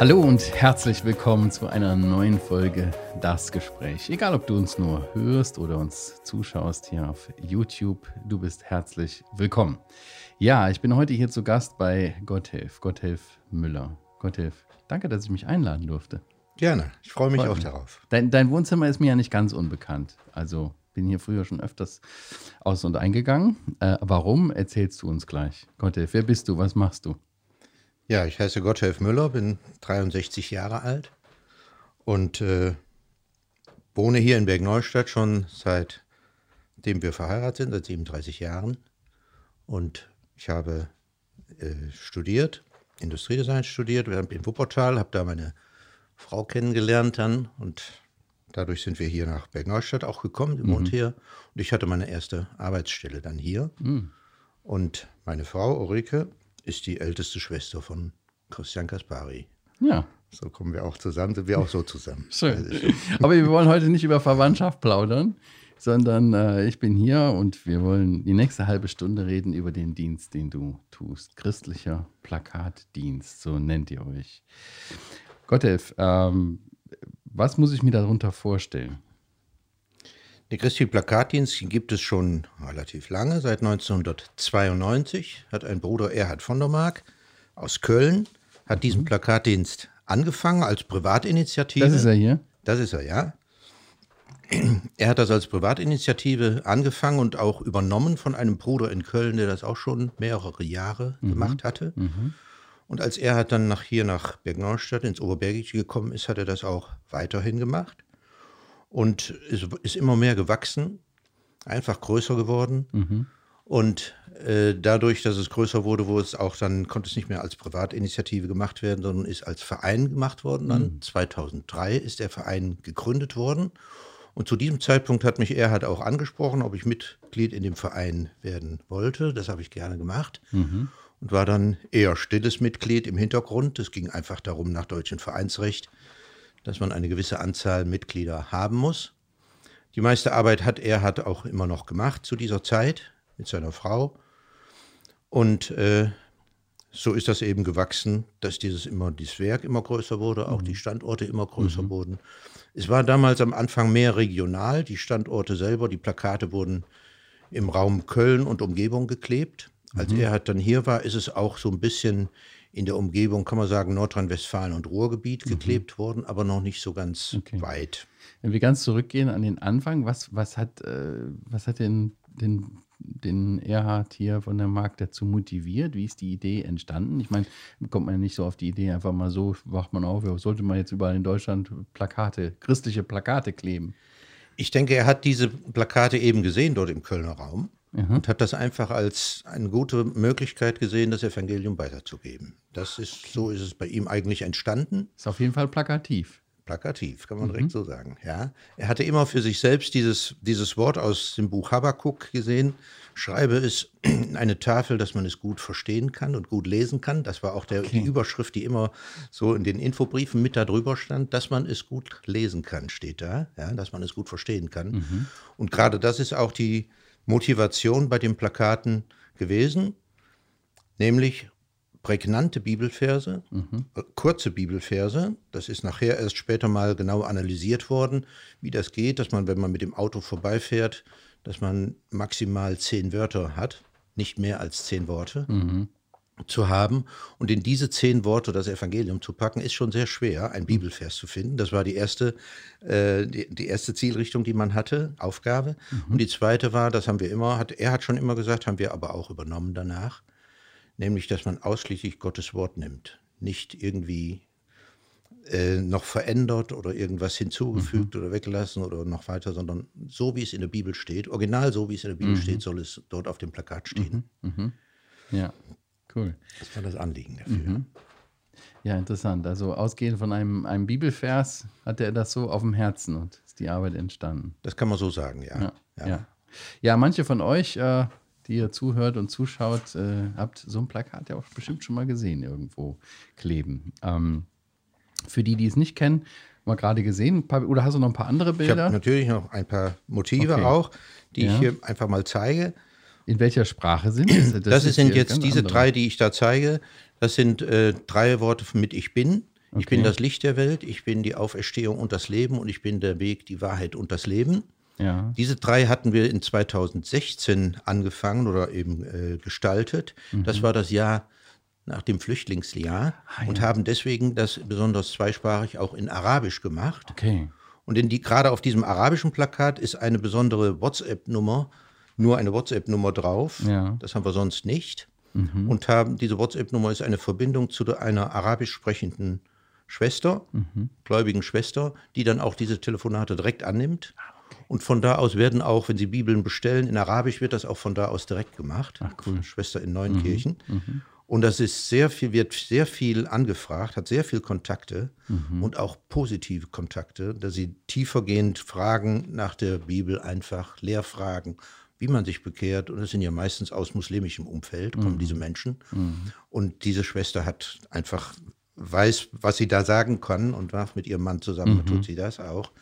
Hallo und herzlich willkommen zu einer neuen Folge Das Gespräch. Egal, ob du uns nur hörst oder uns zuschaust hier auf YouTube, du bist herzlich willkommen. Ja, ich bin heute hier zu Gast bei Gotthilf, Gotthilf Müller. Gotthilf, danke, dass ich mich einladen durfte. Gerne, ich freue mich Freut auch mich. darauf. Dein, dein Wohnzimmer ist mir ja nicht ganz unbekannt. Also bin hier früher schon öfters aus- und eingegangen. Äh, warum, erzählst du uns gleich. Gotthilf, wer bist du, was machst du? Ja, ich heiße Gotthelf Müller, bin 63 Jahre alt und äh, wohne hier in Bergneustadt schon seitdem wir verheiratet sind, seit 37 Jahren. Und ich habe äh, studiert, Industriedesign studiert, in Wuppertal, habe da meine Frau kennengelernt dann und dadurch sind wir hier nach Bergneustadt auch gekommen, die mhm. wohnt hier. Und ich hatte meine erste Arbeitsstelle dann hier. Mhm. Und meine Frau Ulrike ist die älteste Schwester von Christian Kaspari. Ja. So kommen wir auch zusammen, sind wir auch so zusammen. Schön. Aber wir wollen heute nicht über Verwandtschaft plaudern, sondern äh, ich bin hier und wir wollen die nächste halbe Stunde reden über den Dienst, den du tust. Christlicher Plakatdienst, so nennt ihr euch. Gotthelf, ähm, was muss ich mir darunter vorstellen? Der christliche Plakatdienst gibt es schon relativ lange, seit 1992 hat ein Bruder Erhard von der Mark aus Köln, hat diesen mhm. Plakatdienst angefangen als Privatinitiative. Das ist er hier? Das ist er, ja. Er hat das als Privatinitiative angefangen und auch übernommen von einem Bruder in Köln, der das auch schon mehrere Jahre mhm. gemacht hatte. Mhm. Und als er dann nach hier nach Bergneustadt ins Oberbergische gekommen ist, hat er das auch weiterhin gemacht und ist, ist immer mehr gewachsen, einfach größer geworden. Mhm. Und äh, dadurch, dass es größer wurde, wo es auch dann, konnte es nicht mehr als Privatinitiative gemacht werden, sondern ist als Verein gemacht worden. Dann mhm. 2003 ist der Verein gegründet worden. Und zu diesem Zeitpunkt hat mich Erhard auch angesprochen, ob ich Mitglied in dem Verein werden wollte. Das habe ich gerne gemacht. Mhm. Und war dann eher stilles Mitglied im Hintergrund. Es ging einfach darum, nach deutschem Vereinsrecht dass man eine gewisse Anzahl Mitglieder haben muss. Die meiste Arbeit hat er hat auch immer noch gemacht zu dieser Zeit mit seiner Frau. Und äh, so ist das eben gewachsen, dass dieses immer dieses Werk immer größer wurde, auch mhm. die Standorte immer größer mhm. wurden. Es war damals am Anfang mehr regional, die Standorte selber, die Plakate wurden im Raum Köln und Umgebung geklebt. Als mhm. er halt dann hier war, ist es auch so ein bisschen in der Umgebung, kann man sagen, Nordrhein-Westfalen und Ruhrgebiet mhm. geklebt worden, aber noch nicht so ganz okay. weit. Wenn wir ganz zurückgehen an den Anfang, was, was hat, äh, was hat den, den, den Erhard hier von der Markt dazu motiviert? Wie ist die Idee entstanden? Ich meine, kommt man ja nicht so auf die Idee, einfach mal so, wacht man auf, sollte man jetzt überall in Deutschland Plakate, christliche Plakate kleben? Ich denke, er hat diese Plakate eben gesehen dort im Kölner Raum mhm. und hat das einfach als eine gute Möglichkeit gesehen, das Evangelium weiterzugeben. Das ist, so ist es bei ihm eigentlich entstanden. Ist auf jeden Fall plakativ. Plakativ, kann man mhm. direkt so sagen. Ja. Er hatte immer für sich selbst dieses, dieses Wort aus dem Buch Habakkuk gesehen. Schreibe es in eine Tafel, dass man es gut verstehen kann und gut lesen kann. Das war auch der, okay. die Überschrift, die immer so in den Infobriefen mit da drüber stand, dass man es gut lesen kann, steht da, ja, dass man es gut verstehen kann. Mhm. Und gerade das ist auch die, Motivation bei den Plakaten gewesen, nämlich prägnante Bibelverse, mhm. Kurze Bibelverse. Das ist nachher erst später mal genau analysiert worden, wie das geht, dass man, wenn man mit dem Auto vorbeifährt, dass man maximal zehn Wörter hat, nicht mehr als zehn Worte. Mhm zu haben. Und in diese zehn Worte das Evangelium zu packen, ist schon sehr schwer, ein Bibelvers zu finden. Das war die erste, äh, die, die, erste Zielrichtung, die man hatte, Aufgabe. Mhm. Und die zweite war, das haben wir immer, hat, er hat schon immer gesagt, haben wir aber auch übernommen danach, nämlich, dass man ausschließlich Gottes Wort nimmt. Nicht irgendwie äh, noch verändert oder irgendwas hinzugefügt mhm. oder weggelassen oder noch weiter, sondern so, wie es in der Bibel steht, original so, wie es in der Bibel mhm. steht, soll es dort auf dem Plakat stehen. Mhm. mhm. Ja. Cool. Das war das Anliegen dafür. Mhm. Ja, interessant. Also ausgehend von einem, einem Bibelvers hatte er das so auf dem Herzen und ist die Arbeit entstanden. Das kann man so sagen, ja. Ja, ja. ja. ja manche von euch, äh, die ihr zuhört und zuschaut, äh, habt so ein Plakat ja auch bestimmt schon mal gesehen irgendwo kleben. Ähm, für die, die es nicht kennen, mal gerade gesehen. Paar, oder hast du noch ein paar andere Bilder? Ich habe natürlich noch ein paar Motive okay. auch, die ja. ich hier einfach mal zeige. In welcher Sprache sind das? Das, das sind jetzt diese andere. drei, die ich da zeige. Das sind äh, drei Worte mit Ich bin Ich bin das Licht der Welt, ich bin die Auferstehung und das Leben und ich bin der Weg, die Wahrheit und das Leben. Ja. Diese drei hatten wir in 2016 angefangen oder eben äh, gestaltet. Mhm. Das war das Jahr nach dem Flüchtlingsjahr Ah, ja. und haben deswegen das besonders zweisprachig auch in Arabisch gemacht. Okay. Und in die, gerade auf diesem arabischen Plakat ist eine besondere WhatsApp-Nummer, nur eine WhatsApp-Nummer drauf. Ja. Das haben wir sonst nicht. Und haben, diese WhatsApp-Nummer ist eine Verbindung zu einer arabisch sprechenden Schwester, gläubigen Schwester, die dann auch diese Telefonate direkt annimmt. Und von da aus werden auch, wenn Sie Bibeln bestellen, in Arabisch wird das auch von da aus direkt gemacht. Ach, cool. Schwester in Neunkirchen. Und das ist sehr viel, wird sehr viel angefragt, hat sehr viel Kontakte und auch positive Kontakte, dass sie tiefergehend fragen nach der Bibel, einfach Lehrfragen, wie man sich bekehrt. Und es sind ja meistens aus muslimischem Umfeld, kommen diese Menschen. Und diese Schwester hat einfach, weiß, was sie da sagen kann und macht mit ihrem Mann zusammen, tut sie das auch.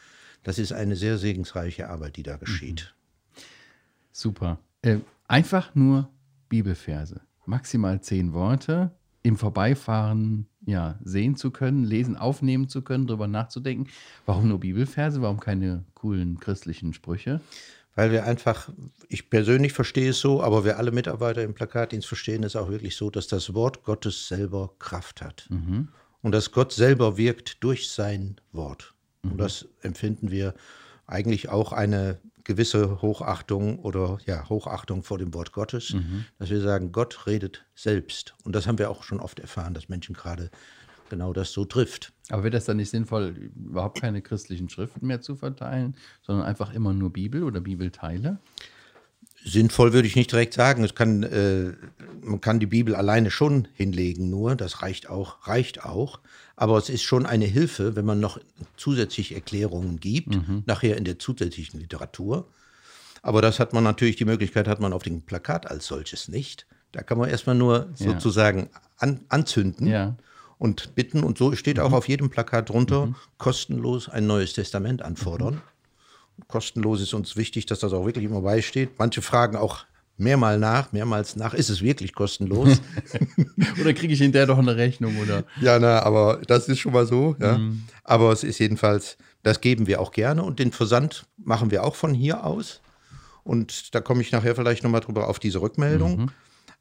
Das ist eine sehr segensreiche Arbeit, die da geschieht. Super. Äh, einfach nur Bibelverse. Maximal zehn Worte. Im Vorbeifahren ja, sehen zu können, lesen, aufnehmen zu können, darüber nachzudenken. Warum nur Bibelverse? Warum keine coolen christlichen Sprüche? Weil wir einfach, ich persönlich verstehe es so, aber wir alle Mitarbeiter im Plakatdienst verstehen es auch wirklich so, dass das Wort Gottes selber Kraft hat. Und dass Gott selber wirkt durch sein Wort. Und das empfinden wir eigentlich auch eine gewisse Hochachtung oder ja, Hochachtung vor dem Wort Gottes, dass wir sagen, Gott redet selbst. Und das haben wir auch schon oft erfahren, dass Menschen gerade genau das so trifft. Aber wäre das dann nicht sinnvoll, überhaupt keine christlichen Schriften mehr zu verteilen, sondern einfach immer nur Bibel oder Bibelteile? Sinnvoll würde ich nicht direkt sagen. Es kann, äh, man kann die Bibel alleine schon hinlegen, nur das reicht auch, reicht auch. Aber es ist schon eine Hilfe, wenn man noch zusätzlich Erklärungen gibt, nachher in der zusätzlichen Literatur. Aber das hat man natürlich, die Möglichkeit hat man auf dem Plakat als solches nicht. Da kann man erstmal nur Ja. sozusagen an, anzünden Ja. Und bitten. Und so steht auch auf jedem Plakat drunter, kostenlos ein neues Testament anfordern. Kostenlos ist uns wichtig, dass das auch wirklich immer beisteht. Manche fragen auch mehrmal nach, mehrmals nach, ist es wirklich kostenlos? Oder kriege ich hinterher doch eine Rechnung? Oder? ja, na, aber das ist schon mal so. Ja. Aber es ist jedenfalls, das geben wir auch gerne und den Versand machen wir auch von hier aus. Und da komme ich nachher vielleicht nochmal drüber auf diese Rückmeldung.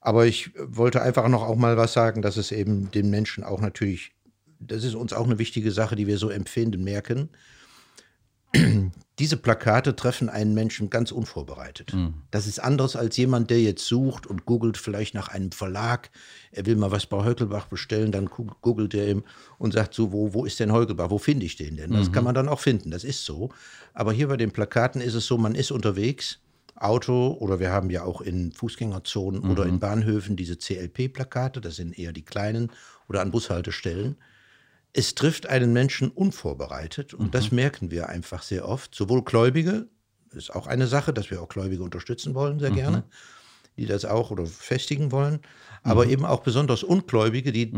Aber ich wollte einfach noch auch mal was sagen, dass es eben den Menschen auch natürlich, das ist uns auch eine wichtige Sache, die wir so empfinden, merken. Diese Plakate treffen einen Menschen ganz unvorbereitet. Das ist anders als jemand, der jetzt sucht und googelt vielleicht nach einem Verlag. Er will mal was bei Heukelbach bestellen, dann googelt er ihm und sagt so, wo, wo ist denn Heukelbach? Wo finde ich den denn? Das kann man dann auch finden, das ist so. Aber hier bei den Plakaten ist es so, man ist unterwegs, Auto oder wir haben ja auch in Fußgängerzonen oder in Bahnhöfen diese CLP-Plakate, das sind eher die kleinen oder an Bushaltestellen. Es trifft einen Menschen unvorbereitet und das merken wir einfach sehr oft. Sowohl Gläubige, das ist auch eine Sache, dass wir auch Gläubige unterstützen wollen, sehr gerne, die das auch oder festigen wollen, aber eben auch besonders Ungläubige, die,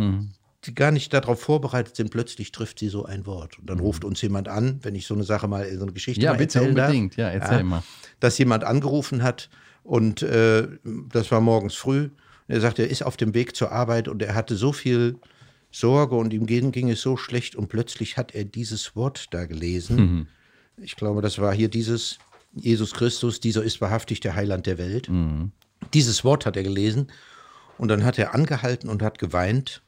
die gar nicht darauf vorbereitet sind, plötzlich trifft sie so ein Wort. Und dann ruft uns jemand an, wenn ich so eine Sache mal, so eine Geschichte Ja, mal bitte unbedingt. Darf, Ja, erzähl mal. Dass jemand angerufen hat und äh, das war morgens früh. Er sagt, er ist auf dem Weg zur Arbeit und er hatte so viel Sorge und ihm ging, ging es so schlecht und plötzlich hat er dieses Wort da gelesen. Ich glaube, das war hier dieses Jesus Christus, dieser ist wahrhaftig der Heiland der Welt. Dieses Wort hat er gelesen und dann hat er angehalten und hat geweint,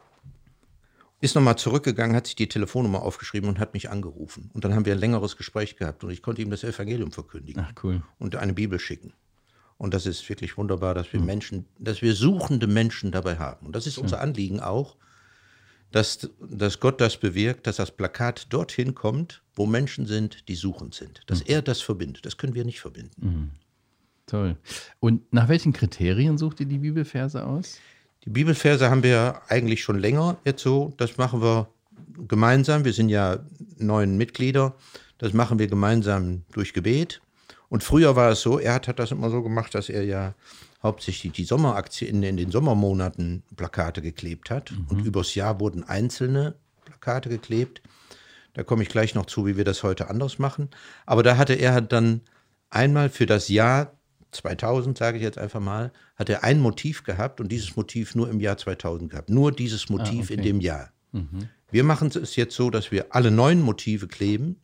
ist nochmal zurückgegangen, hat sich die Telefonnummer aufgeschrieben und hat mich angerufen. Und dann haben wir ein längeres Gespräch gehabt und ich konnte ihm das Evangelium verkündigen Ach, cool. und eine Bibel schicken. Und das ist wirklich wunderbar, dass wir Menschen, dass wir suchende Menschen dabei haben. Und das ist unser Anliegen auch, dass, dass Gott das bewirkt, dass das Plakat dorthin kommt, wo Menschen sind, die suchend sind. Dass er das verbindet. Das können wir nicht verbinden. Toll. Und nach welchen Kriterien sucht ihr die Bibelverse aus? Die Bibelverse haben wir eigentlich schon länger jetzt so. Das machen wir gemeinsam. Wir sind ja neun Mitglieder. Das machen wir gemeinsam durch Gebet. Und früher war es so, er hat, hat das immer so gemacht, dass er ja hauptsächlich die Sommeraktie in, in den Sommermonaten Plakate geklebt hat. Und übers Jahr wurden einzelne Plakate geklebt. Da komme ich gleich noch zu, wie wir das heute anders machen. Aber da hatte er dann einmal für das Jahr 2000, sage ich jetzt einfach mal, hat er ein Motiv gehabt und dieses Motiv nur im Jahr 2000 gehabt. Nur dieses Motiv okay. in dem Jahr. Wir machen es jetzt so, dass wir alle neun Motive kleben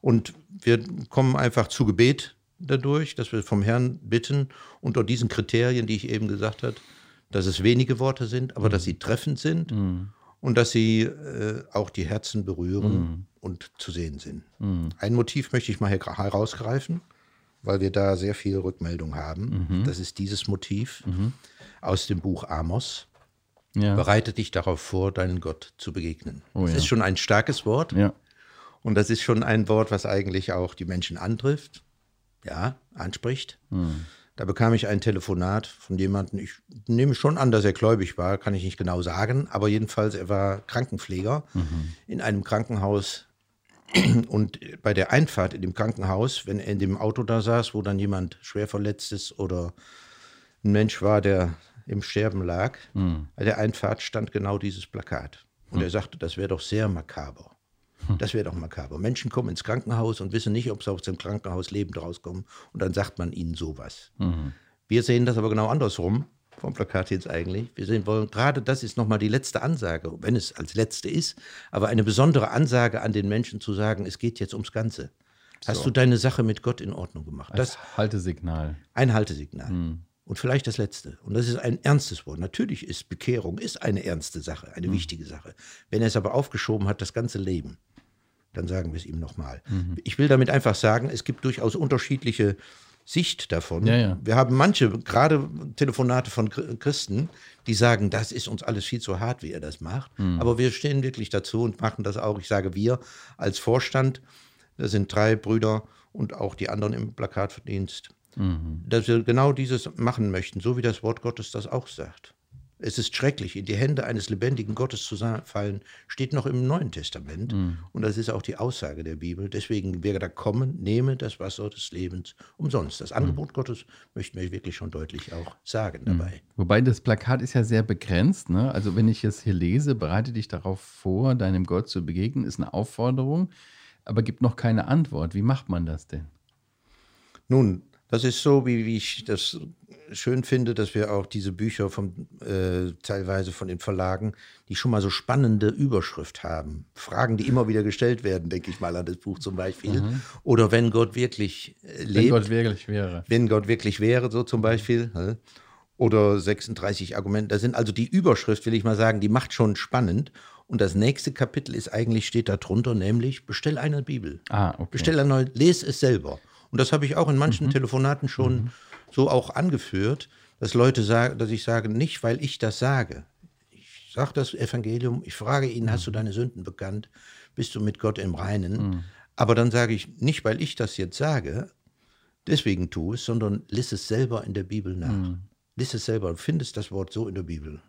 und wir kommen einfach zu Gebet dadurch, dass wir vom Herrn bitten, unter diesen Kriterien, die ich eben gesagt habe, dass es wenige Worte sind, aber dass sie treffend sind und dass sie äh, auch die Herzen berühren und zu sehen sind. Ein Motiv möchte ich mal her herausgreifen, weil wir da sehr viel Rückmeldung haben. Das ist dieses Motiv aus dem Buch Amos. Ja. Bereite dich darauf vor, deinen Gott zu begegnen. Oh das ja. ist schon ein starkes Wort. Ja. Und das ist schon ein Wort, was eigentlich auch die Menschen antrifft, ja, anspricht. Da bekam ich ein Telefonat von jemandem, ich nehme schon an, dass er gläubig war, kann ich nicht genau sagen, aber jedenfalls, er war Krankenpfleger in einem Krankenhaus. Und bei der Einfahrt in dem Krankenhaus, wenn er in dem Auto da saß, wo dann jemand schwer verletzt ist oder ein Mensch war, der im Sterben lag, bei der Einfahrt stand genau dieses Plakat. Und er sagte, das wäre doch sehr makaber. Das wäre doch makaber. Menschen kommen ins Krankenhaus und wissen nicht, ob sie aus dem Krankenhaus lebend rauskommen. Und dann sagt man ihnen sowas. Wir sehen das aber genau andersrum, vom Plakat jetzt eigentlich. Wir sehen wollen, gerade das ist nochmal die letzte Ansage, wenn es als letzte ist, aber eine besondere Ansage an den Menschen zu sagen, es geht jetzt ums Ganze. Hast du deine Sache mit Gott in Ordnung gemacht? Das Haltesignal. ein Haltesignal. Und vielleicht das letzte. Und das ist ein ernstes Wort. Natürlich ist Bekehrung ist eine ernste Sache, eine wichtige Sache. Wenn er es aber aufgeschoben hat, das ganze Leben, dann sagen wir es ihm nochmal. Ich will damit einfach sagen, es gibt durchaus unterschiedliche Sicht davon. Ja, ja. Wir haben manche, gerade Telefonate von Chr- Christen, die sagen, das ist uns alles viel zu hart, wie er das macht. Aber wir stehen wirklich dazu und machen das auch. Ich sage wir als Vorstand, das sind drei Brüder und auch die anderen im Plakatverdienst, dass wir genau dieses machen möchten, so wie das Wort Gottes das auch sagt. Es ist schrecklich, in die Hände eines lebendigen Gottes zu fallen, steht noch im Neuen Testament. Und das ist auch die Aussage der Bibel. Deswegen, wer da kommen, nehme das Wasser des Lebens umsonst. Das Angebot Gottes möchten wir wirklich schon deutlich auch sagen dabei. Wobei das Plakat ist ja sehr begrenzt. Ne? Also wenn ich es hier lese, bereite dich darauf vor, deinem Gott zu begegnen, ist eine Aufforderung, aber gibt noch keine Antwort. Wie macht man das denn? Nun, das ist so, wie, wie ich das schön finde, dass wir auch diese Bücher von, äh, teilweise von den Verlagen, die schon mal so spannende Überschrift haben. Fragen, die immer wieder gestellt werden, denke ich mal an das Buch zum Beispiel. Oder wenn Gott wirklich äh, Wenn lebt, Gott wirklich wäre. wenn Gott wirklich wäre, so zum Beispiel. Oder 36 Argumente. Das sind also die Überschrift, will ich mal sagen, die macht schon spannend. Und das nächste Kapitel ist eigentlich, steht da drunter, nämlich bestell eine Bibel. Ah, okay. Bestell eine neue, lese es selber. Und das habe ich auch in manchen Telefonaten schon so auch angeführt, dass Leute sagen, dass ich sage, nicht weil ich das sage. Ich sage das Evangelium, ich frage ihn, hast du deine Sünden bekannt? Bist du mit Gott im Reinen? Aber dann sage ich, nicht weil ich das jetzt sage, deswegen tu es, sondern lies es selber in der Bibel nach. Lies es selber, du findest das Wort so in der Bibel.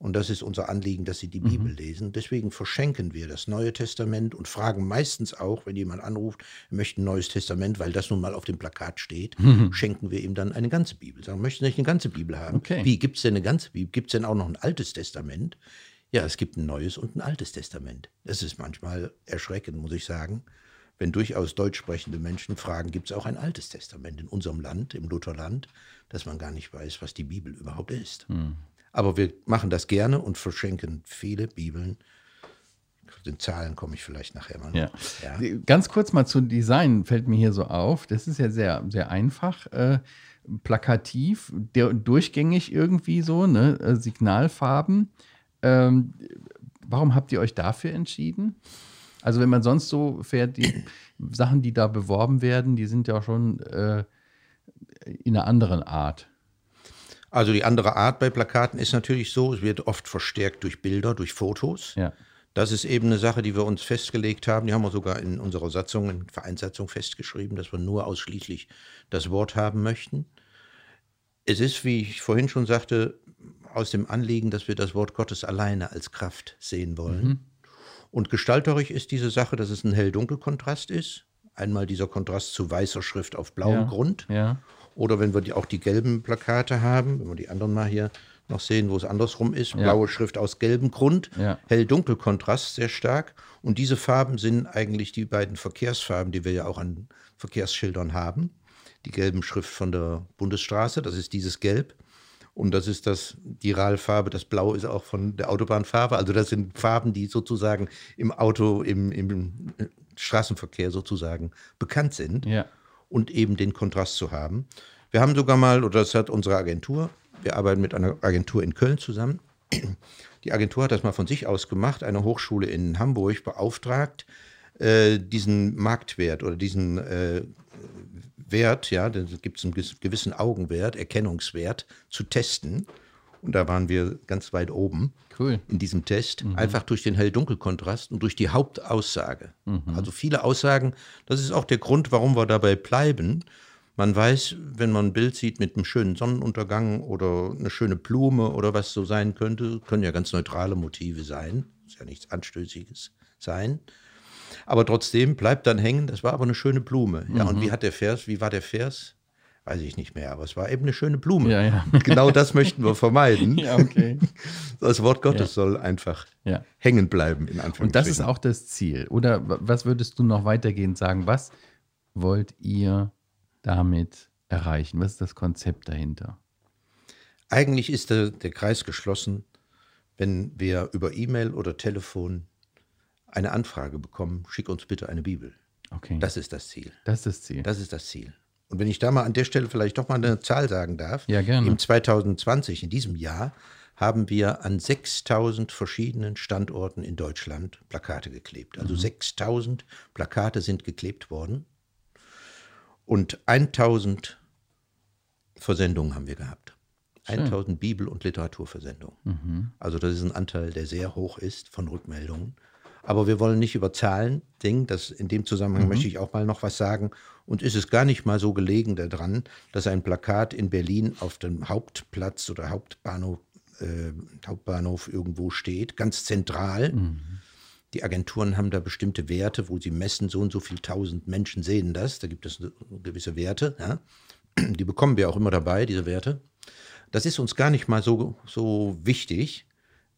Und das ist unser Anliegen, dass sie die Bibel lesen. Deswegen verschenken wir das Neue Testament und fragen meistens auch, wenn jemand anruft, er möchte ein neues Testament, weil das nun mal auf dem Plakat steht, schenken wir ihm dann eine ganze Bibel. Sagen, möchten Sie nicht eine ganze Bibel haben? Okay. Wie, gibt es denn eine ganze Bibel? Gibt es denn auch noch ein altes Testament? Ja, es gibt ein neues und ein altes Testament. Das ist manchmal erschreckend, muss ich sagen. Wenn durchaus deutsch sprechende Menschen fragen, gibt es auch ein altes Testament in unserem Land, im Lutherland, dass man gar nicht weiß, was die Bibel überhaupt ist. Aber wir machen das gerne und verschenken viele Bibeln. Zu den Zahlen komme ich vielleicht nachher mal. Ja. Ja. Ganz kurz mal zum Design fällt mir hier so auf. Das ist ja sehr, sehr einfach. Äh, plakativ, der, durchgängig irgendwie so, ne? äh, Signalfarben. Ähm, warum habt ihr euch dafür entschieden? Also wenn man sonst so fährt, die Sachen, die da beworben werden, die sind ja schon äh, in einer anderen Art. Also die andere Art bei Plakaten ist natürlich so, es wird oft verstärkt durch Bilder, durch Fotos. Ja. Das ist eben eine Sache, die wir uns festgelegt haben. Die haben wir sogar in unserer Satzung, in Vereinssatzung festgeschrieben, dass wir nur ausschließlich das Wort haben möchten. Es ist, wie ich vorhin schon sagte, aus dem Anliegen, dass wir das Wort Gottes alleine als Kraft sehen wollen. Und gestalterisch ist diese Sache, dass es ein hell-dunkel-Kontrast ist. Einmal dieser Kontrast zu weißer Schrift auf blauem Ja. Grund. Ja. Oder wenn wir die, auch die gelben Plakate haben, wenn wir die anderen mal hier noch sehen, wo es andersrum ist, Ja. blaue Schrift aus gelbem Grund, Ja. hell-dunkel-Kontrast sehr stark. Und diese Farben sind eigentlich die beiden Verkehrsfarben, die wir ja auch an Verkehrsschildern haben. Die gelben Schrift von der Bundesstraße, das ist dieses Gelb. Und das ist das, die RAL-Farbe, das Blau ist auch von der Autobahnfarbe. Also das sind Farben, die sozusagen im Auto, im, im Straßenverkehr sozusagen bekannt sind. Ja. Und eben den Kontrast zu haben. Wir haben sogar mal, oder das hat unsere Agentur, wir arbeiten mit einer Agentur in Köln zusammen. Die Agentur hat das mal von sich aus gemacht, eine Hochschule in Hamburg beauftragt, äh, diesen Marktwert oder diesen äh, Wert, ja, da gibt es einen gewissen Augenwert, Erkennungswert, zu testen. Und da waren wir ganz weit oben cool. in diesem Test, mhm. einfach durch den Hell-Dunkel-Kontrast und durch die Hauptaussage. Mhm. Also viele Aussagen, das ist auch der Grund, warum wir dabei bleiben. Man weiß, wenn man ein Bild sieht mit einem schönen Sonnenuntergang oder eine schöne Blume oder was so sein könnte, können ja ganz neutrale Motive sein, ist ja nichts Anstößiges sein. Aber trotzdem bleibt dann hängen, das war aber eine schöne Blume. Ja, mhm. und wie hat der Vers, wie war der Vers? Weiß ich nicht mehr, aber es war eben eine schöne Blume. Ja, ja. Genau das möchten wir vermeiden. ja, okay. Das Wort Gottes soll einfach hängen bleiben, in Anführungszeichen. Und das ist auch das Ziel. Oder was würdest du noch weitergehend sagen? Was wollt ihr damit erreichen? Was ist das Konzept dahinter? Eigentlich ist der, der Kreis geschlossen, wenn wir über E-Mail oder Telefon eine Anfrage bekommen, schick uns bitte eine Bibel. Okay. Das ist das Ziel. Das ist das Ziel. Das ist das Ziel. Und wenn ich da mal an der Stelle vielleicht doch mal eine Zahl sagen darf. Ja, gerne. Im 2020, in diesem Jahr, haben wir an 6000 verschiedenen Standorten in Deutschland Plakate geklebt. Also mhm. 6000 Plakate sind geklebt worden. Und 1000 Versendungen haben wir gehabt. Schön. 1000 Bibel- und Literaturversendungen. Mhm. Also das ist ein Anteil, der sehr hoch ist von Rückmeldungen. Aber wir wollen nicht über Zahlen denken. Das, in dem Zusammenhang mhm. möchte ich auch mal noch was sagen. Und ist es gar nicht mal so gelegen daran, dass ein Plakat in Berlin auf dem Hauptplatz oder Hauptbahnhof, äh, Hauptbahnhof irgendwo steht, ganz zentral. Mhm. Die Agenturen haben da bestimmte Werte, wo sie messen, so und so viele tausend Menschen sehen das. Da gibt es gewisse Werte. Ja. Die bekommen wir auch immer dabei, diese Werte. Das ist uns gar nicht mal so, so wichtig,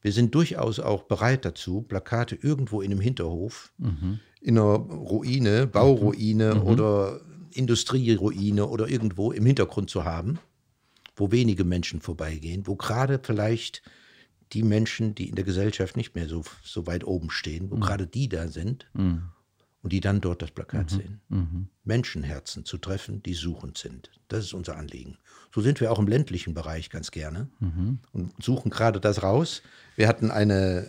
wir sind durchaus auch bereit dazu, Plakate irgendwo in einem Hinterhof, mhm. in einer Ruine, Bauruine mhm. oder Industrieruine oder irgendwo im Hintergrund zu haben, wo wenige Menschen vorbeigehen, wo gerade vielleicht die Menschen, die in der Gesellschaft nicht mehr so, so weit oben stehen, wo mhm. gerade die da sind mhm und die dann dort das Plakat mhm. sehen. Mhm. Menschenherzen zu treffen, die suchend sind. Das ist unser Anliegen. So sind wir auch im ländlichen Bereich ganz gerne mhm. und suchen gerade das raus. Wir hatten eine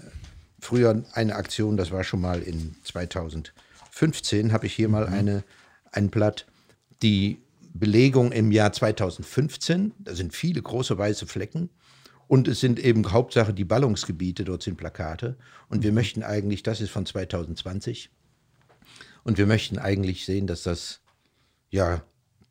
früher eine Aktion, das war schon mal in 2015, habe ich hier mal mhm. eine, ein Blatt, die Belegung im Jahr 2015, da sind viele große weiße Flecken. Und es sind eben Hauptsache die Ballungsgebiete, dort sind Plakate. Und wir mhm. möchten eigentlich, das ist von 2020, und wir möchten eigentlich sehen, dass das ja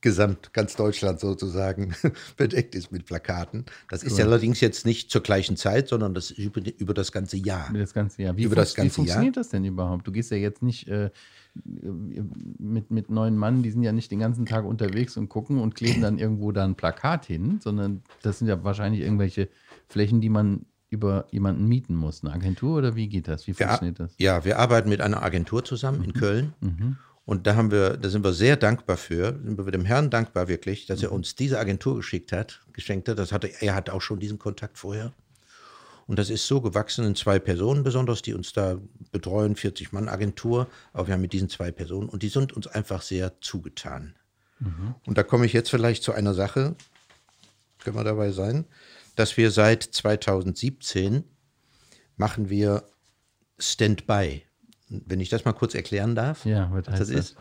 gesamt ganz Deutschland sozusagen bedeckt ist mit Plakaten. Das ist cool. allerdings jetzt nicht zur gleichen Zeit, sondern das über, über das ganze Jahr. Über das ganze Jahr. Wie, über das ganze wie funktioniert Jahr? das denn überhaupt? Du gehst ja jetzt nicht äh, mit, mit neuen Mann, die sind ja nicht den ganzen Tag unterwegs und gucken und kleben dann irgendwo da ein Plakat hin, sondern das sind ja wahrscheinlich irgendwelche Flächen, die man über jemanden mieten muss, eine Agentur oder wie geht das? Wie funktioniert das? Ja, wir arbeiten mit einer Agentur zusammen mhm. in Köln. Mhm. Und da haben wir, da sind wir sehr dankbar für, sind wir dem Herrn dankbar wirklich, dass er mhm. uns diese Agentur geschickt hat, geschenkt hat. Das hatte, er hat auch schon diesen Kontakt vorher. Und das ist so gewachsen in zwei Personen besonders, die uns da betreuen, 40 Mann Agentur. Aber wir haben mit diesen zwei Personen und die sind uns einfach sehr zugetan. Mhm. Und da komme ich jetzt vielleicht zu einer Sache, können wir dabei sein dass wir seit 2017 machen wir Standby. Wenn ich das mal kurz erklären darf, ja, was, was das ist.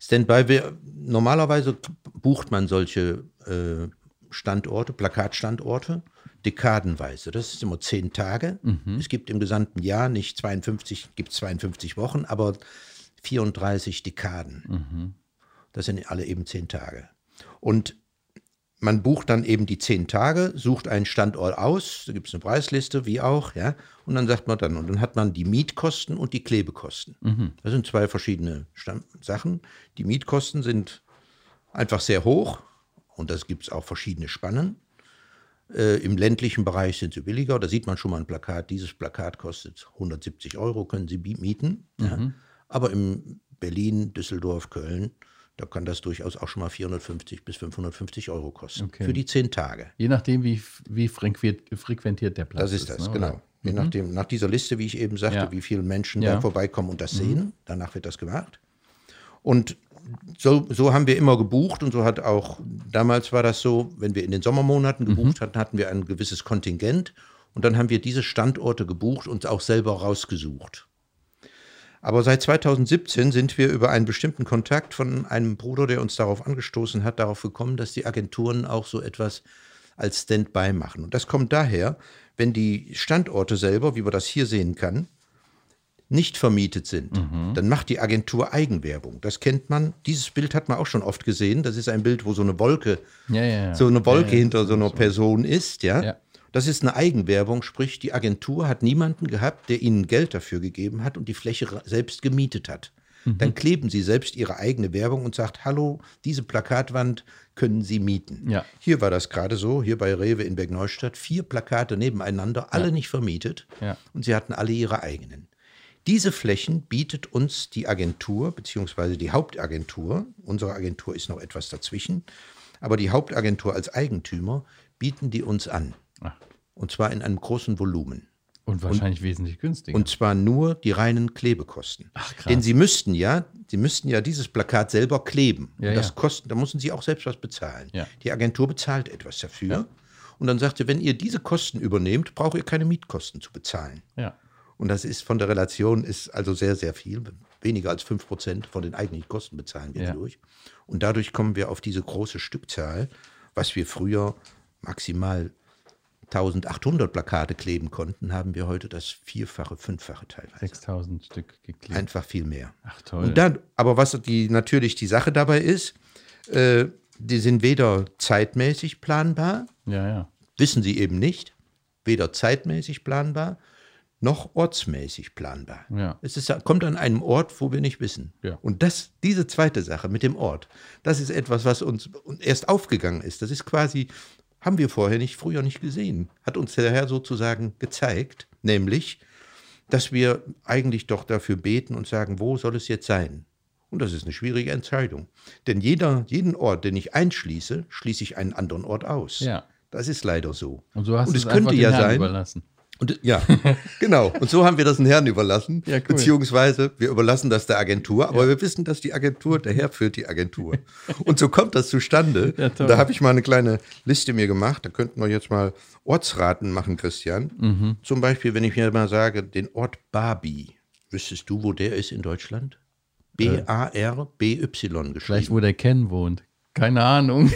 Standby, wir, normalerweise bucht man solche äh, Standorte, Plakatstandorte, dekadenweise. Das ist immer zehn Tage. Mhm. Es gibt im gesamten Jahr nicht 52, gibt 52 Wochen, aber 34 Dekaden. Mhm. Das sind alle eben zehn Tage. Und man bucht dann eben die zehn Tage, sucht einen Standort aus, da gibt es eine Preisliste, wie auch, ja, und dann sagt man dann, und dann hat man die Mietkosten und die Klebekosten. Mhm. Das sind zwei verschiedene Stand Sachen. Die Mietkosten sind einfach sehr hoch und das gibt es auch verschiedene Spannen. Äh, Im ländlichen Bereich sind sie billiger, da sieht man schon mal ein Plakat, dieses Plakat kostet 170 Euro, können Sie mieten. Mhm. Ja. Aber in Berlin, Düsseldorf, Köln Da kann das durchaus auch schon mal 450 bis 550 Euro kosten. Okay. Für die zehn Tage. Je nachdem, wie, wie frequentiert, der Platz Das ist. ist das, ne? genau. Je nachdem, nach dieser Liste, wie ich eben sagte, Ja. wie viele Menschen Ja. da vorbeikommen und das sehen, danach wird das gemacht. Und so, so haben wir immer gebucht und so hat auch, damals war das so, wenn wir in den Sommermonaten gebucht hatten, hatten wir ein gewisses Kontingent und dann haben wir diese Standorte gebucht und auch selber rausgesucht. Aber seit 2017 sind wir über einen bestimmten Kontakt von einem Bruder, der uns darauf angestoßen hat, darauf gekommen, dass die Agenturen auch so etwas als Standby machen. Und das kommt daher, wenn die Standorte selber, wie man das hier sehen kann, nicht vermietet sind, dann macht die Agentur Eigenwerbung. Das kennt man. Dieses Bild hat man auch schon oft gesehen. Das ist ein Bild, wo so eine Wolke, Ja, ja, ja. so eine Wolke Ja, ja, hinter so einer Person ist, ja. Ja. Das ist eine Eigenwerbung, sprich, die Agentur hat niemanden gehabt, der ihnen Geld dafür gegeben hat und die Fläche selbst gemietet hat. Mhm. Dann kleben sie selbst ihre eigene Werbung und sagt, hallo, diese Plakatwand können Sie mieten. Ja. Hier war das gerade so, hier bei Rewe in Bergneustadt, vier Plakate nebeneinander, alle nicht vermietet Ja. und sie hatten alle ihre eigenen. Diese Flächen bietet uns die Agentur, beziehungsweise die Hauptagentur, unsere Agentur ist noch etwas dazwischen, aber die Hauptagentur als Eigentümer bieten die uns an. Ach. Und zwar in einem großen Volumen. Und wahrscheinlich wesentlich günstiger. Und zwar nur die reinen Klebekosten. Ach, krass. Denn sie müssten ja, sie müssten ja dieses Plakat selber kleben. Ja, und das ja. kosten, da müssen sie auch selbst was bezahlen. Ja. Die Agentur bezahlt etwas dafür. Und dann sagt sie, wenn ihr diese Kosten übernehmt, braucht ihr keine Mietkosten zu bezahlen. ja. Und das ist von der Relation ist also sehr, sehr viel. Weniger als 5% von den eigentlichen Kosten bezahlen wir Ja. durch. Und dadurch kommen wir auf diese große Stückzahl, was wir früher maximal 1800 Plakate kleben konnten, haben wir heute das Vierfache, Fünffache teilweise. 6000 Stück geklebt. Einfach viel mehr. Ach toll. Und dann, aber was die, natürlich die Sache dabei ist, äh, die sind weder zeitmäßig planbar, ja, ja. wissen sie eben nicht, weder zeitmäßig planbar, noch ortsmäßig planbar. Ja. Es ist, kommt an einem Ort, wo wir nicht wissen. Ja. Und das, diese zweite Sache mit dem Ort, das ist etwas, was uns erst aufgegangen ist. Das ist quasi, haben wir vorher nicht, früher nicht gesehen. Hat uns der Herr sozusagen gezeigt, nämlich, dass wir eigentlich doch dafür beten und sagen, wo soll es jetzt sein? Und das ist eine schwierige Entscheidung. Denn jeder, jeden Ort, den ich einschließe, schließe ich einen anderen Ort aus. Ja. Das ist leider so. Und so hast Und du es es könnte ja Herrn sein- überlassen. Und, ja, genau. Und so haben wir das den Herrn überlassen. Ja, cool. Beziehungsweise wir überlassen das der Agentur, aber wir wissen, dass die Agentur, der Herr führt die Agentur. Und so kommt das zustande. Ja, da habe ich mal eine kleine Liste mir gemacht. Da könnten wir jetzt mal Ortsraten machen, Christian. Mhm. Zum Beispiel, wenn ich mir mal sage, den Ort Barbie. Wüsstest du, wo der ist in Deutschland? B-A-R-B-Y geschrieben. Vielleicht, wo der Ken wohnt. Keine Ahnung.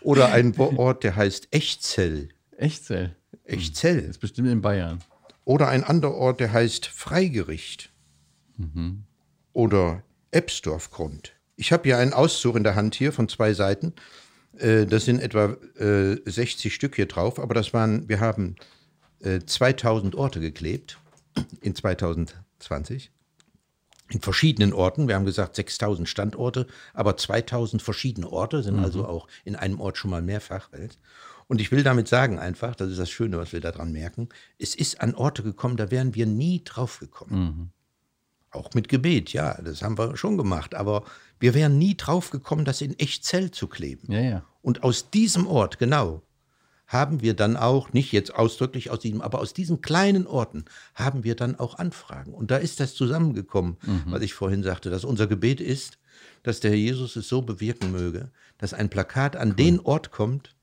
Oder ein Ort, der heißt Echzell. Echtzell. Echzell. Ist bestimmt in Bayern. Oder ein anderer Ort, der heißt Freigericht. Oder Ebsdorfgrund. Ich habe hier einen Auszug in der Hand hier von zwei Seiten. Äh, Das sind etwa äh, 60 Stück hier drauf, aber das waren, wir haben äh, 2000 Orte geklebt in 2020. In verschiedenen Orten. Wir haben gesagt 6000 Standorte, aber 2000 verschiedene Orte sind also auch in einem Ort schon mal mehrfach. Und ich will damit sagen einfach, das ist das Schöne, was wir daran merken, es ist an Orte gekommen, da wären wir nie drauf gekommen. Auch mit Gebet, ja, das haben wir schon gemacht, aber wir wären nie drauf gekommen, das in Echtzell zu kleben. Ja, ja. Und aus diesem Ort, genau, haben wir dann auch, nicht jetzt ausdrücklich aus diesem, aber aus diesen kleinen Orten haben wir dann auch Anfragen. Und da ist das zusammengekommen, was ich vorhin sagte, dass unser Gebet ist, dass der Herr Jesus es so bewirken möge, dass ein Plakat an den Ort kommt,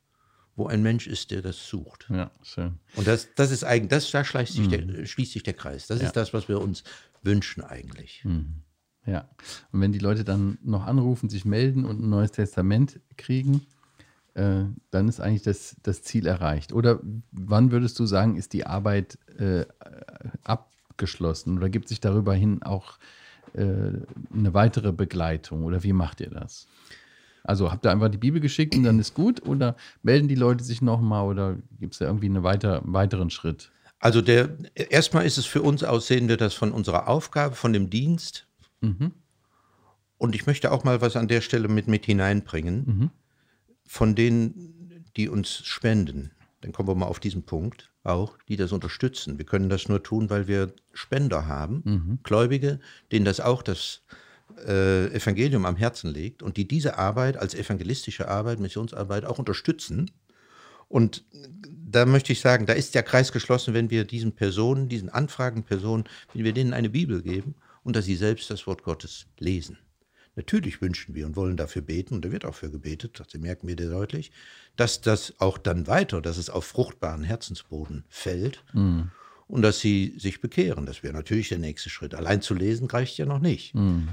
wo ein Mensch ist, der das sucht. Ja, schön. Und das, das ist eigentlich, das, da schließt sich, der, schließt sich der Kreis. Das Ja. ist das, was wir uns wünschen eigentlich. Ja. Und wenn die Leute dann noch anrufen, sich melden und ein neues Testament kriegen, äh, dann ist eigentlich das, das Ziel erreicht. Oder wann würdest du sagen, ist die Arbeit äh, abgeschlossen? Oder gibt sich darüber hin auch äh, eine weitere Begleitung? Oder wie macht ihr das? Also habt ihr einfach die Bibel geschickt und dann ist gut? Oder melden die Leute sich nochmal? Oder gibt es da irgendwie eine weiter, einen weiteren Schritt? Also der, erstmal ist es für uns aus, sehen wir das von unserer Aufgabe, von dem Dienst. Und ich möchte auch mal was an der Stelle mit, mit hineinbringen. Von denen, die uns spenden. Dann kommen wir mal auf diesen Punkt auch, die das unterstützen. Wir können das nur tun, weil wir Spender haben, Gläubige, denen das auch das äh, Evangelium am Herzen legt und die diese Arbeit als evangelistische Arbeit, Missionsarbeit auch unterstützen. Und da möchte ich sagen, da ist der Kreis geschlossen, wenn wir diesen Personen, diesen anfragenden Personen, wenn wir denen eine Bibel geben und dass sie selbst das Wort Gottes lesen. Natürlich wünschen wir und wollen dafür beten, und da wird auch für gebetet, das merken wir dir deutlich, dass das auch dann weiter, dass es auf fruchtbaren Herzensboden fällt mhm. und dass sie sich bekehren. Das wäre natürlich der nächste Schritt. Allein zu lesen reicht ja noch nicht. Mhm.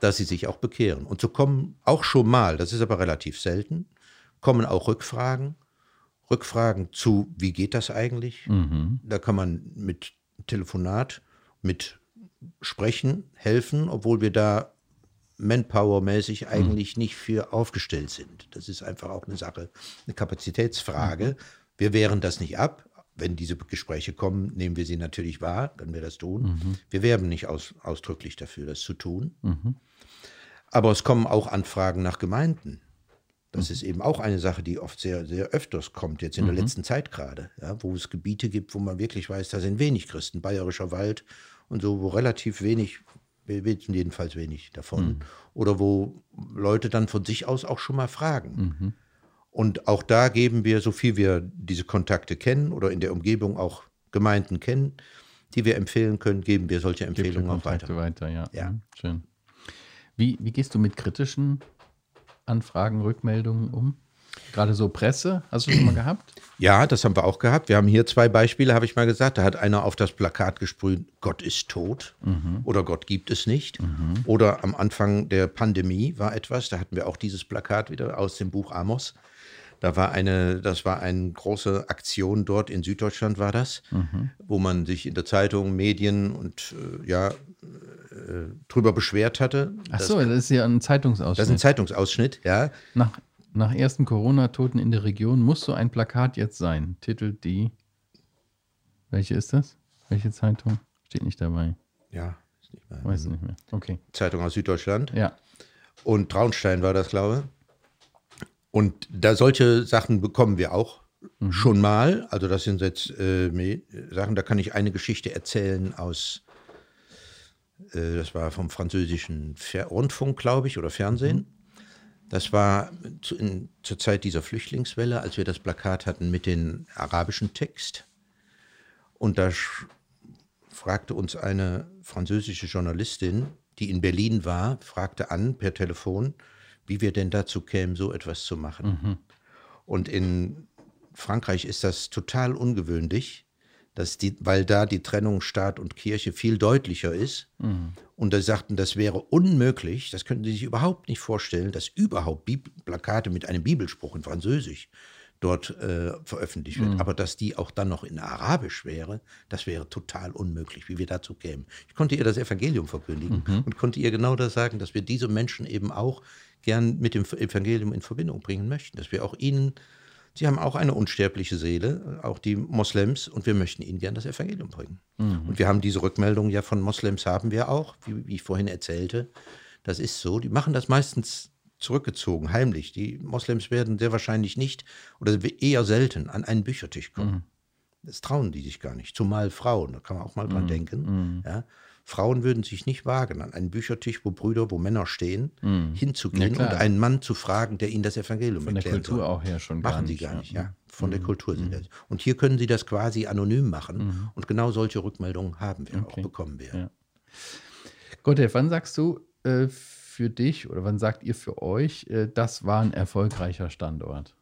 Dass sie sich auch bekehren. Und so kommen auch schon mal, das ist aber relativ selten, kommen auch Rückfragen. Rückfragen zu, wie geht das eigentlich? Mhm. Da kann man mit Telefonat, mit Sprechen helfen, obwohl wir da Manpower-mäßig mhm. eigentlich mhm. nicht für aufgestellt sind. Das ist einfach auch eine Sache, eine Kapazitätsfrage. Mhm. Wir wehren das nicht ab. Wenn diese Gespräche kommen, nehmen wir sie natürlich wahr, können wir das tun. Mhm. Wir werben nicht aus, ausdrücklich dafür, das zu tun. Mhm. Aber es kommen auch Anfragen nach Gemeinden. Das mhm. ist eben auch eine Sache, die oft sehr, sehr öfters kommt, jetzt in der letzten Zeit gerade, ja, wo es Gebiete gibt, wo man wirklich weiß, da sind wenig Christen, Bayerischer Wald und so, wo relativ wenig wir wissen jedenfalls wenig davon. Mhm. Oder wo Leute dann von sich aus auch schon mal fragen. Und auch da geben wir, so viel wir diese Kontakte kennen oder in der Umgebung auch Gemeinden kennen, die wir empfehlen können, geben wir solche Empfehlungen auch weiter. weiter ja. ja. Schön. Wie, wie gehst du mit kritischen Anfragen, Rückmeldungen um? Gerade so Presse, hast du schon mal gehabt? Ja, das haben wir auch gehabt. Wir haben hier zwei Beispiele, habe ich mal gesagt. Da hat einer auf das Plakat gesprüht, Gott ist tot mhm. oder Gott gibt es nicht. Mhm. Oder am Anfang der Pandemie war etwas, da hatten wir auch dieses Plakat wieder aus dem Buch Amos. Da war eine, das war eine große Aktion dort in Süddeutschland war das, mhm. wo man sich in der Zeitung, Medien und äh, ja, äh, drüber beschwert hatte. Ach so, das ist ja ein Zeitungsausschnitt. Das ist ein Zeitungsausschnitt, ja. Nach nach ersten Corona-Toten in der Region muss so ein Plakat jetzt sein. Titelt die. Welche ist das? Welche Zeitung? Steht nicht dabei. Ja, ist nicht mehr. Weiß nicht mehr. Okay. Zeitung aus Süddeutschland. Ja. Und Traunstein war das, glaube ich. Und da solche Sachen bekommen wir auch mhm. schon mal. Also das sind jetzt äh, Sachen, da kann ich eine Geschichte erzählen aus, äh, das war vom französischen Fer Rundfunk, glaube ich, oder Fernsehen. Mhm. Das war zu, in, zur Zeit dieser Flüchtlingswelle, als wir das Plakat hatten mit dem arabischen Text. Und da fragte uns eine französische Journalistin, die in Berlin war, fragte an per Telefon, wie wir denn dazu kämen, so etwas zu machen. Mhm. Und in Frankreich ist das total ungewöhnlich, dass die, weil da die Trennung Staat und Kirche viel deutlicher ist. Mhm. Und da sagten, das wäre unmöglich, das könnten sie sich überhaupt nicht vorstellen, dass überhaupt Bib Plakate mit einem Bibelspruch in Französisch dort äh, veröffentlicht wird. Mhm. Aber dass die auch dann noch in Arabisch wäre, das wäre total unmöglich, wie wir dazu kämen. Ich konnte ihr das Evangelium verkündigen mhm. und konnte ihr genau das sagen, dass wir diese Menschen eben auch gern mit dem Evangelium in Verbindung bringen möchten, dass wir auch ihnen Sie haben auch eine unsterbliche Seele, auch die Moslems, und wir möchten ihnen gern das Evangelium bringen. Mhm. Und wir haben diese Rückmeldung ja von Moslems haben wir auch, wie, wie, ich vorhin erzählte. Das ist so. Die machen das meistens zurückgezogen, heimlich. Die Moslems werden sehr wahrscheinlich nicht oder eher selten an einen Büchertisch kommen. Mhm. Das trauen die sich gar nicht. Zumal Frauen, da kann man auch mal dran mhm. denken. Mhm. Ja. Frauen würden sich nicht wagen, an einen Büchertisch, wo Brüder, wo Männer stehen, mm. hinzugehen ja, und einen Mann zu fragen, der ihnen das Evangelium Von erklären Von der Kultur soll. auch her schon Machen gar sie gar nicht, ja. ja. Von mm. der Kultur sind mm. das. Und hier können sie das quasi anonym machen. Mm. Und genau solche Rückmeldungen haben wir okay. auch, bekommen wir. Ja. Gotthelf, wann sagst du äh, für dich oder wann sagt ihr für euch, äh, das war ein erfolgreicher Standort?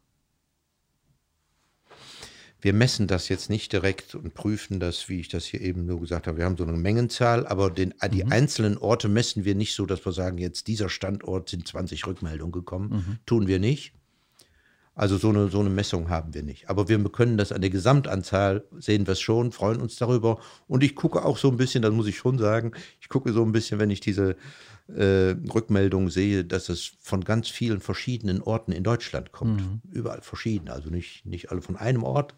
Wir messen das jetzt nicht direkt und prüfen das, wie ich das hier eben nur gesagt habe. Wir haben so eine Mengenzahl, aber den, die mhm. einzelnen Orte messen wir nicht so, dass wir sagen, jetzt dieser Standort sind 20 Rückmeldungen gekommen. Mhm. Tun wir nicht. Also so eine, so eine Messung haben wir nicht. Aber wir können das an der Gesamtanzahl, sehen wir es schon, freuen uns darüber. Und ich gucke auch so ein bisschen, das muss ich schon sagen, ich gucke so ein bisschen, wenn ich diese äh, Rückmeldungen sehe, dass es von ganz vielen verschiedenen Orten in Deutschland kommt. Mhm. Überall verschieden. Also nicht, nicht alle von einem Ort,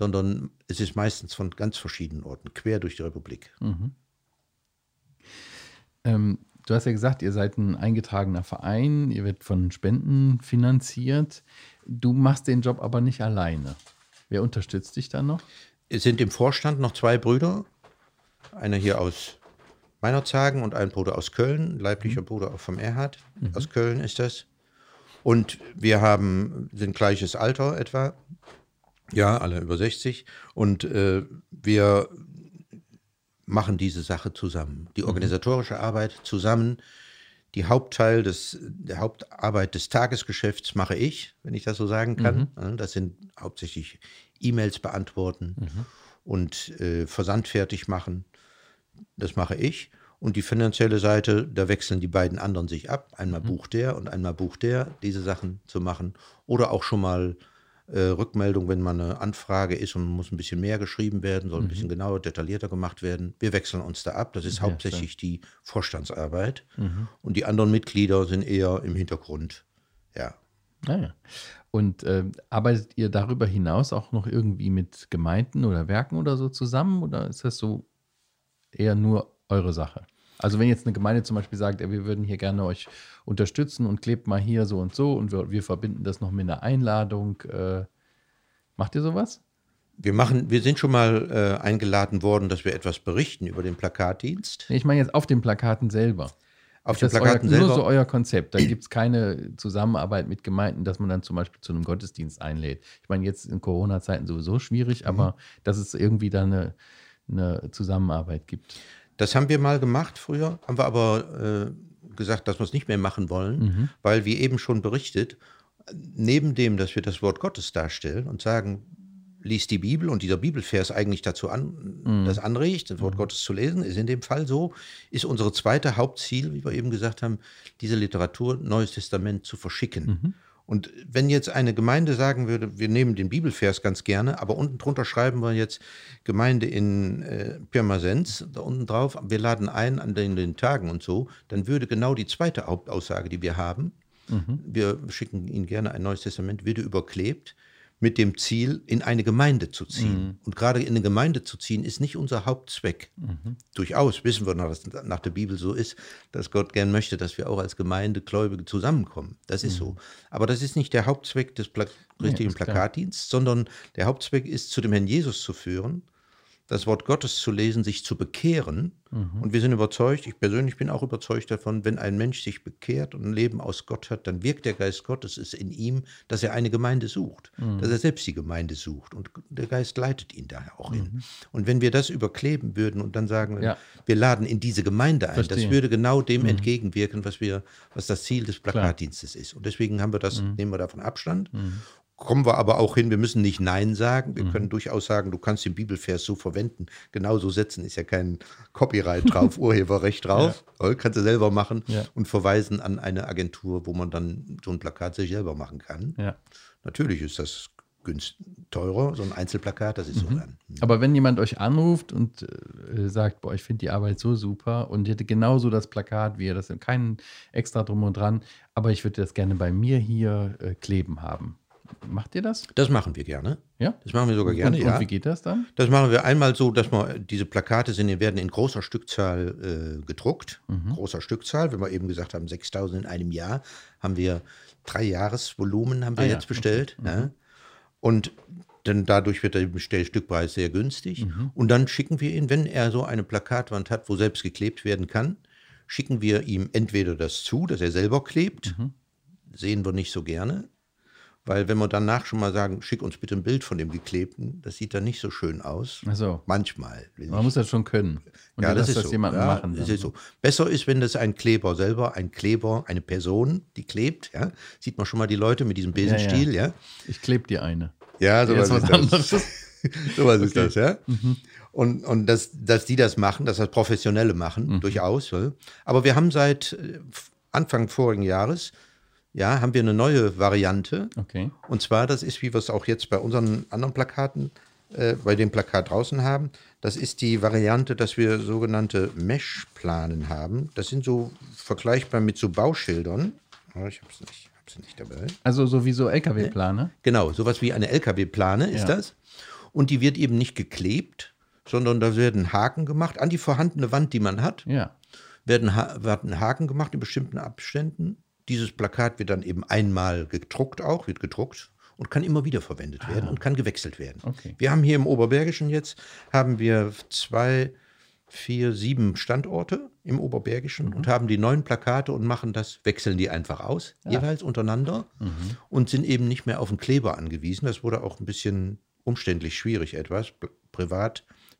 sondern es ist meistens von ganz verschiedenen Orten, quer durch die Republik. Mhm. Ähm, du hast ja gesagt, ihr seid ein eingetragener Verein, ihr werdet von Spenden finanziert. Du machst den Job aber nicht alleine. Wer unterstützt dich da noch? Es sind im Vorstand noch zwei Brüder. Einer hier aus Meinerzhagen und ein Bruder aus Köln, leiblicher Bruder auch vom Erhard. Aus Köln ist das. Und wir haben, sind gleiches Alter etwa. Ja, alle über 60. Und äh, wir machen diese Sache zusammen. Die organisatorische Arbeit zusammen. Die Hauptteil des, der Hauptarbeit des Tagesgeschäfts mache ich, wenn ich das so sagen kann. Ja, Das sind hauptsächlich E-Mails beantworten und äh, Versand fertig machen. Das mache ich. Und die finanzielle Seite, da wechseln die beiden anderen sich ab. Einmal bucht der und einmal bucht der, diese Sachen zu machen. Oder auch schon mal äh, Rückmeldung, wenn mal eine Anfrage ist und muss ein bisschen mehr geschrieben werden, soll ein bisschen genauer, detaillierter gemacht werden. Wir wechseln uns da ab. Das ist hauptsächlich die Vorstandsarbeit. Und die anderen Mitglieder sind eher im Hintergrund. Ja. Ah, ja. Und äh, arbeitet ihr darüber hinaus auch noch irgendwie mit Gemeinden oder Werken oder so zusammen? Oder ist das so eher nur eure Sache? Also wenn jetzt eine Gemeinde zum Beispiel sagt, ey, wir würden hier gerne euch unterstützen und klebt mal hier so und so und wir, wir verbinden das noch mit einer Einladung. Äh, macht ihr sowas? Wir, machen, wir sind schon mal äh, eingeladen worden, dass wir etwas berichten über den Plakatdienst. Nee, ich meine jetzt auf den Plakaten selber. Auf den das euer, Plakaten nur selber. so euer Konzept. Da gibt es keine Zusammenarbeit mit Gemeinden, dass man dann zum Beispiel zu einem Gottesdienst einlädt. Ich meine, jetzt in Corona-Zeiten sowieso schwierig, aber dass es irgendwie da eine, eine Zusammenarbeit gibt. Das haben wir mal gemacht früher, haben wir aber äh, gesagt, dass wir es nicht mehr machen wollen, weil wie eben schon berichtet, neben dem, dass wir das Wort Gottes darstellen und sagen, lies die Bibel und dieser Bibelvers eigentlich dazu an, das anregt, das Wort Gottes zu lesen, ist in dem Fall so, ist unsere zweite Hauptziel, wie wir eben gesagt haben, diese Literatur Neues Testament zu verschicken. Und wenn jetzt eine Gemeinde sagen würde, wir nehmen den Bibelvers ganz gerne, aber unten drunter schreiben wir jetzt Gemeinde in äh, Pirmasens, da unten drauf, wir laden ein an den, den Tagen und so, dann würde genau die zweite Hauptaussage, die wir haben, wir schicken Ihnen gerne ein neues Testament, würde überklebt mit dem Ziel, in eine Gemeinde zu ziehen. Und gerade in eine Gemeinde zu ziehen, ist nicht unser Hauptzweck. Durchaus wissen wir, dass nach der Bibel so ist, dass Gott gern möchte, dass wir auch als Gemeindegläubige zusammenkommen. Das ist so. Aber das ist nicht der Hauptzweck des Pla richtigen ist klar. Plakatdienstes, sondern der Hauptzweck ist, zu dem Herrn Jesus zu führen, das Wort Gottes zu lesen, sich zu bekehren. Und wir sind überzeugt, ich persönlich bin auch überzeugt davon, wenn ein Mensch sich bekehrt und ein Leben aus Gott hat, dann wirkt der Geist Gottes ist in ihm, dass er eine Gemeinde sucht, dass er selbst die Gemeinde sucht. Und der Geist leitet ihn daher auch hin. Und wenn wir das überkleben würden und dann sagen, Ja. wir laden in diese Gemeinde ein, Verstehe. das würde genau dem entgegenwirken, was wir, was das Ziel des Plakatdienstes ist. Und deswegen haben wir das, nehmen wir davon Abstand. Kommen wir aber auch hin, wir müssen nicht Nein sagen. Wir können durchaus sagen, du kannst den Bibelvers so verwenden. Genauso setzen ist ja kein Copyright drauf, Urheberrecht drauf. Ja. Kannst du selber machen Ja. und verweisen an eine Agentur, wo man dann so ein Plakat sich selber machen kann. Ja. Natürlich ist das günst teurer, so ein Einzelplakat, das ist so dann. Aber wenn jemand euch anruft und äh, sagt, boah, ich finde die Arbeit so super und ich hätte genauso das Plakat wie ihr, das ist kein extra drum und dran, aber ich würde das gerne bei mir hier äh, kleben haben. Macht ihr das? Das machen wir gerne. Ja? Das machen wir sogar gerne, und, ja. und wie geht das dann? Das machen wir einmal so, dass wir diese Plakate sind, die werden in großer Stückzahl äh, gedruckt. Großer Stückzahl, wenn wir eben gesagt haben, 6000 in einem Jahr, haben wir drei Jahresvolumen haben wir Ah ja, jetzt bestellt. Ja. Und dann dadurch wird der Bestellstückpreis sehr günstig. Und dann schicken wir ihn, wenn er so eine Plakatwand hat, wo selbst geklebt werden kann, schicken wir ihm entweder das zu, dass er selber klebt. Sehen wir nicht so gerne. Weil wenn wir danach schon mal sagen, schick uns bitte ein Bild von dem Geklebten, das sieht dann nicht so schön aus. Ach so. Manchmal. Man muss das schon können. Und ja, das ist das so. jemanden ja, machen. Das ist so. Besser ist, wenn das ein Kleber selber, ein Kleber, eine Person, die klebt, ja. Sieht man schon mal die Leute mit diesem Besenstiel, ja. Ich klebe dir eine. Ja, sowas was ist anderes. das. sowas ist Okay. das, ja. Und, und dass, dass die das machen, dass das Professionelle machen, durchaus. ja. Aber wir haben seit äh, Anfang vorigen Jahres, ja, haben wir eine neue Variante. Okay. Und zwar, das ist, wie wir es auch jetzt bei unseren anderen Plakaten, äh, bei dem Plakat draußen haben, das ist die Variante, dass wir sogenannte Mesh-Planen haben. Das sind so vergleichbar mit so Bauschildern. Oh, ich habe es nicht, hab's nicht dabei. Also sowieso LKW-Plane. Genau, sowas wie eine LKW-Plane ist Ja. das. Und die wird eben nicht geklebt, sondern da werden Haken gemacht an die vorhandene Wand, die man hat Ja. werden, ha werden Haken gemacht in bestimmten Abständen. Dieses Plakat wird dann eben einmal gedruckt auch, wird gedruckt und kann immer wieder verwendet werden und kann gewechselt werden. Okay. Wir haben hier im Oberbergischen jetzt, haben wir zwei vier, sieben Standorte im Oberbergischen mhm. und haben die neuen Plakate und machen das, wechseln die einfach aus, ja. jeweils untereinander mhm. und sind eben nicht mehr auf den Kleber angewiesen. Das wurde auch ein bisschen umständlich schwierig etwas.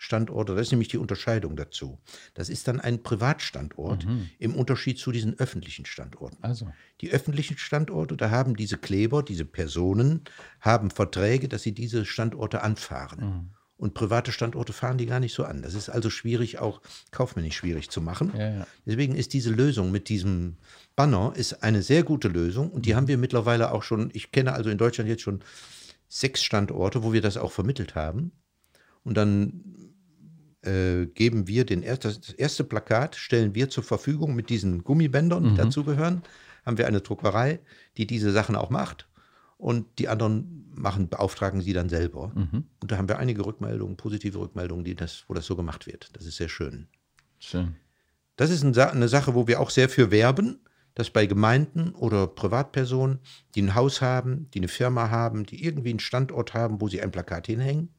Privatstandorte, das ist nämlich die Unterscheidung dazu. Das ist dann ein Privatstandort mhm. im Unterschied zu diesen öffentlichen Standorten. Also. Die öffentlichen Standorte, da haben diese Kleber, diese Personen, haben Verträge, dass sie diese Standorte anfahren. Mhm. Und private Standorte fahren die gar nicht so an. Das ist also schwierig, auch kaufmännisch schwierig zu machen. Ja, ja. Deswegen ist diese Lösung mit diesem Banner ist eine sehr gute Lösung. Und die mhm. haben wir mittlerweile auch schon, ich kenne also in Deutschland jetzt schon sechs Standorte, wo wir das auch vermittelt haben. Und dann äh, geben wir den erst, das erste Plakat, stellen wir zur Verfügung mit diesen Gummibändern, die mhm. dazugehören. Haben wir eine Druckerei, die diese Sachen auch macht. Und die anderen machen, beauftragen sie dann selber. Mhm. Und da haben wir einige Rückmeldungen, positive Rückmeldungen, die das, wo das so gemacht wird. Das ist sehr schön. Schön. Das ist eine Sache, wo wir auch sehr für werben, dass bei Gemeinden oder Privatpersonen, die ein Haus haben, die eine Firma haben, die irgendwie einen Standort haben, wo sie ein Plakat hinhängen,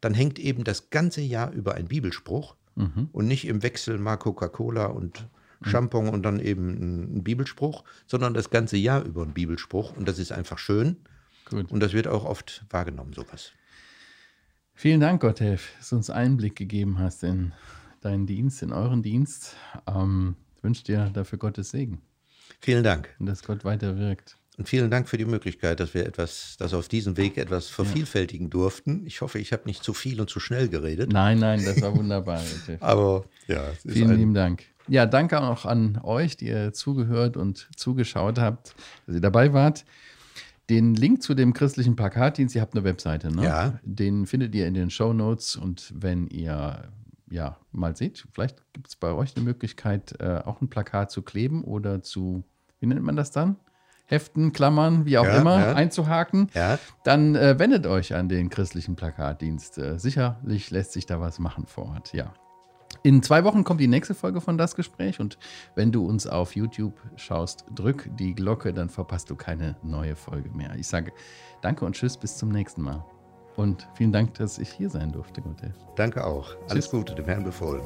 dann hängt eben das ganze Jahr über ein Bibelspruch mhm. und nicht im Wechsel mal Coca-Cola und mhm. Shampoo und dann eben ein Bibelspruch, sondern das ganze Jahr über ein Bibelspruch. Und das ist einfach schön. Gut. Und das wird auch oft wahrgenommen, sowas. Vielen Dank, Gotthelf, dass du uns Einblick gegeben hast in deinen Dienst, in euren Dienst. Ähm, ich wünsche dir dafür Gottes Segen. Vielen Dank. Und dass Gott weiter wirkt. Und vielen Dank für die Möglichkeit, dass wir etwas, dass auf diesem Weg etwas vervielfältigen durften. Ich hoffe, ich habe nicht zu viel und zu schnell geredet. Nein, nein, das war wunderbar. Aber ja, vielen lieben Dank. Ja, danke auch an euch, die ihr zugehört und zugeschaut habt, dass ihr dabei wart. Den Link zu dem christlichen Plakatdienst, ihr habt eine Webseite, ne? Ja. Den findet ihr in den Show Notes und wenn ihr ja mal seht, vielleicht gibt es bei euch eine Möglichkeit, äh, auch ein Plakat zu kleben oder zu, wie nennt man das dann? Heften, Klammern, wie auch ja, immer, ja. einzuhaken, ja. dann äh, wendet euch an den christlichen Plakatdienst. Äh, sicherlich lässt sich da was machen vor Ort, ja. In zwei Wochen kommt die nächste Folge von Das Gespräch und wenn du uns auf YouTube schaust, drück die Glocke, dann verpasst du keine neue Folge mehr. Ich sage danke und tschüss, bis zum nächsten Mal. Und vielen Dank, dass ich hier sein durfte, Gotthelf. Danke auch. Alles Tschüss. Gute, dem Herrn befohlen.